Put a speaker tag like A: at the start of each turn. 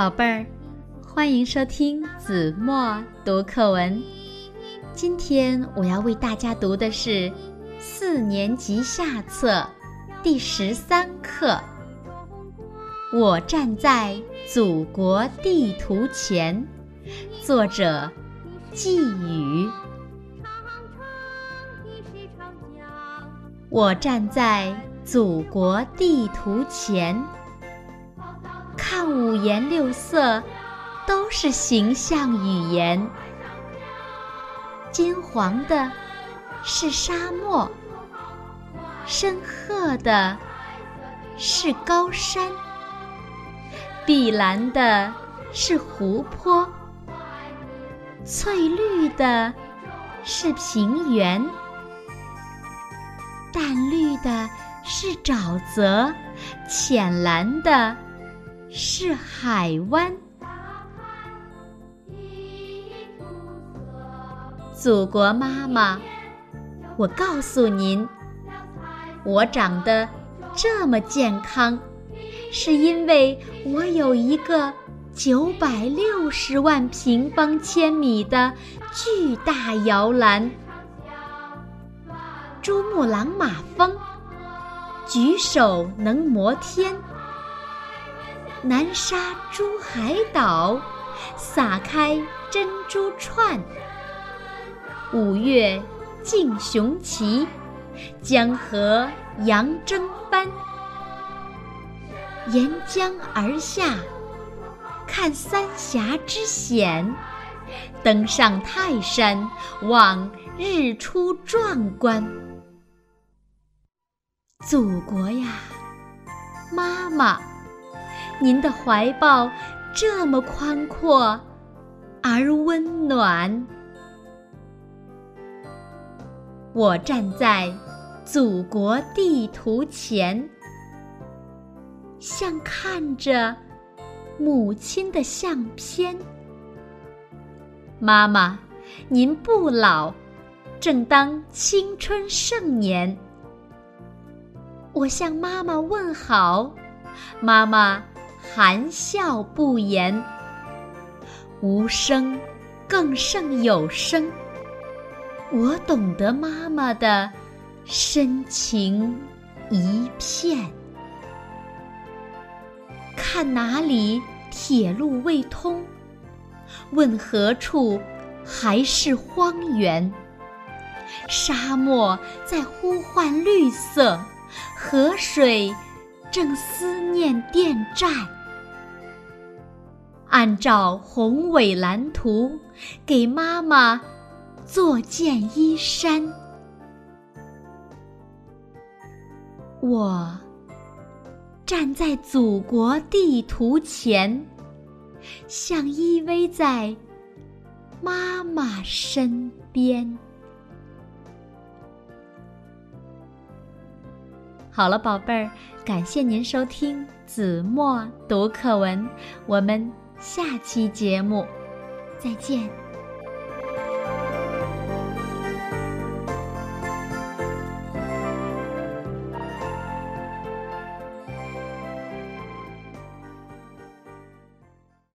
A: 宝贝儿，欢迎收听子墨读课文。今天我要为大家读的是四年级下册第十三课《我站在祖国地图前》，作者季语。我站在祖国地图前。看五颜六色，都是形象语言。金黄的是沙漠，深褐的是高山，碧蓝的是湖泊，翠绿的是平原，淡绿的是沼泽，浅蓝的。是海湾，祖国妈妈，我告诉您，我长得这么健康，是因为我有一个九百六十万平方千米的巨大摇篮——珠穆朗玛峰，举手能摩天。南沙珠海岛，撒开珍珠串；五月竞雄奇，江河扬征帆。沿江而下，看三峡之险；登上泰山，望日出壮观。祖国呀，妈妈！您的怀抱这么宽阔而温暖，我站在祖国地图前，像看着母亲的相片。妈妈，您不老，正当青春盛年。我向妈妈问好，妈妈。含笑不言，无声更胜有声。我懂得妈妈的深情一片。看哪里铁路未通，问何处还是荒原？沙漠在呼唤绿色，河水。正思念电站，按照宏伟蓝图，给妈妈做件衣衫。我站在祖国地图前，像依偎在妈妈身边。好了，宝贝儿，感谢您收听子墨读课文，我们下期节目再见。